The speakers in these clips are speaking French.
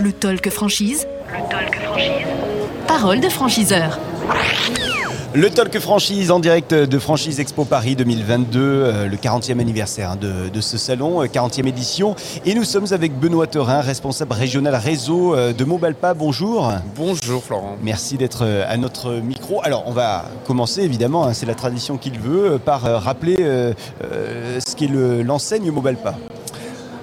Le talk franchise. Le talk franchise. Parole de franchiseur. Le Talk Franchise en direct de Franchise Expo Paris 2022, euh, le 40e anniversaire hein, de, de ce salon, euh, 40e édition. Et nous sommes avec Benoît Teurin, responsable régional réseau euh, de Mobalpa. Bonjour. Bonjour Florent. Merci d'être euh, à notre micro. Alors, on va commencer évidemment, hein, c'est la tradition qu'il veut, euh, par euh, rappeler euh, euh, ce qu'est le- l'enseigne Mobalpa.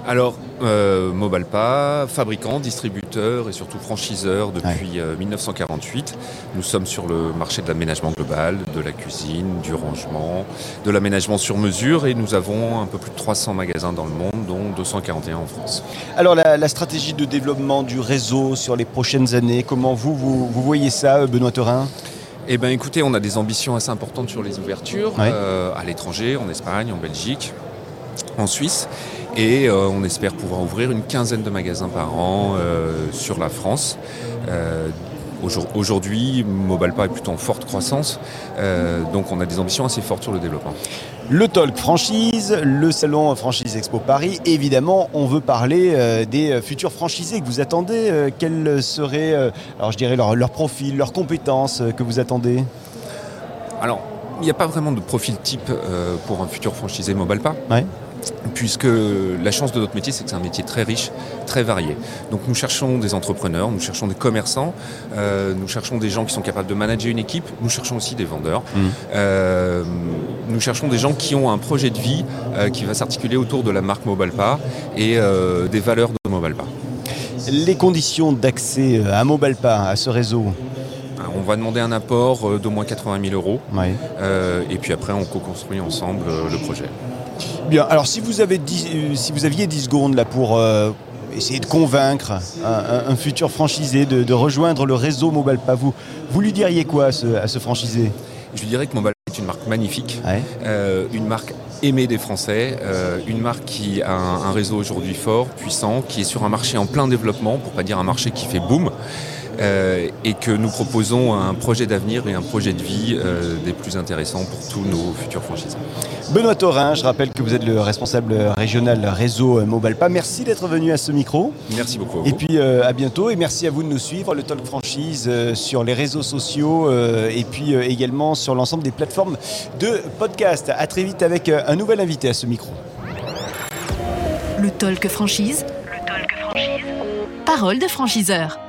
Alors, euh, Mobalpa, fabricant, distributeur et surtout franchiseur depuis euh, 1948. Nous sommes sur le marché de l'aménagement global, de la cuisine, du rangement, de l'aménagement sur mesure et nous avons un peu plus de 300 magasins dans le monde, dont 241 en France. Alors, la, la stratégie de développement du réseau sur les prochaines années, comment vous, vous, vous voyez ça, euh, Benoît Teurin Eh bien écoutez, on a des ambitions assez importantes sur les ouvertures, Ouais. euh, à l'étranger, en Espagne, en Belgique, en Suisse. Et euh, on espère pouvoir ouvrir une quinzaine de magasins par an euh, sur la France. Euh, aujourd- Aujourd'hui, Mobalpa est plutôt en forte croissance, euh, donc on a des ambitions assez fortes sur le développement. Le Talk Franchise, le salon Franchise Expo Paris. Évidemment, on veut parler euh, des futurs franchisés que vous attendez. Euh, quels seraient, alors je dirais, leur, leur profil, leurs compétences que vous attendez? Alors, il n'y a pas vraiment de profil type pour un futur franchisé Mobalpa. Ouais. Puisque la chance de notre métier, c'est que c'est un métier très riche, très varié. Donc nous cherchons des entrepreneurs, nous cherchons des commerçants, euh, nous cherchons des gens qui sont capables de manager une équipe, nous cherchons aussi des vendeurs. Mhm. Euh, nous cherchons des gens qui ont un projet de vie euh, qui va s'articuler autour de la marque Mobalpa et des valeurs de Mobalpa. Les conditions d'accès à Mobalpa, à ce réseau va demander un apport euh, d'au moins 80 000 euros Ouais. euh, et puis après on co-construit ensemble euh, le projet. Bien, alors si vous, avez 10, euh, si vous aviez 10 secondes là pour euh, essayer de convaincre un, un- un futur franchisé de, de rejoindre le réseau Mobalpa, vous, vous lui diriez quoi à ce, à ce franchisé? Je dirais que Mobalpa est une marque magnifique, Ouais. euh, une marque aimée des Français, euh, une marque qui a un, un réseau aujourd'hui fort, puissant, qui est sur un marché en plein développement, pour pas dire un marché qui fait boom, euh, et que nous proposons un projet d'avenir et un projet de vie euh, des plus intéressants pour tous nos futurs franchisés. Benoît Taurin, je rappelle que vous êtes le responsable régional réseau Mobalpa. Merci d'être venu à ce micro. Merci beaucoup. à vous. Et puis euh, à bientôt et merci à vous de nous suivre, le Talk Franchise euh, sur les réseaux sociaux euh, et puis euh, également sur l'ensemble des plateformes de podcast. À très vite avec un nouvel invité à ce micro. Le talk franchise. Le talk franchise. Parole de franchiseur.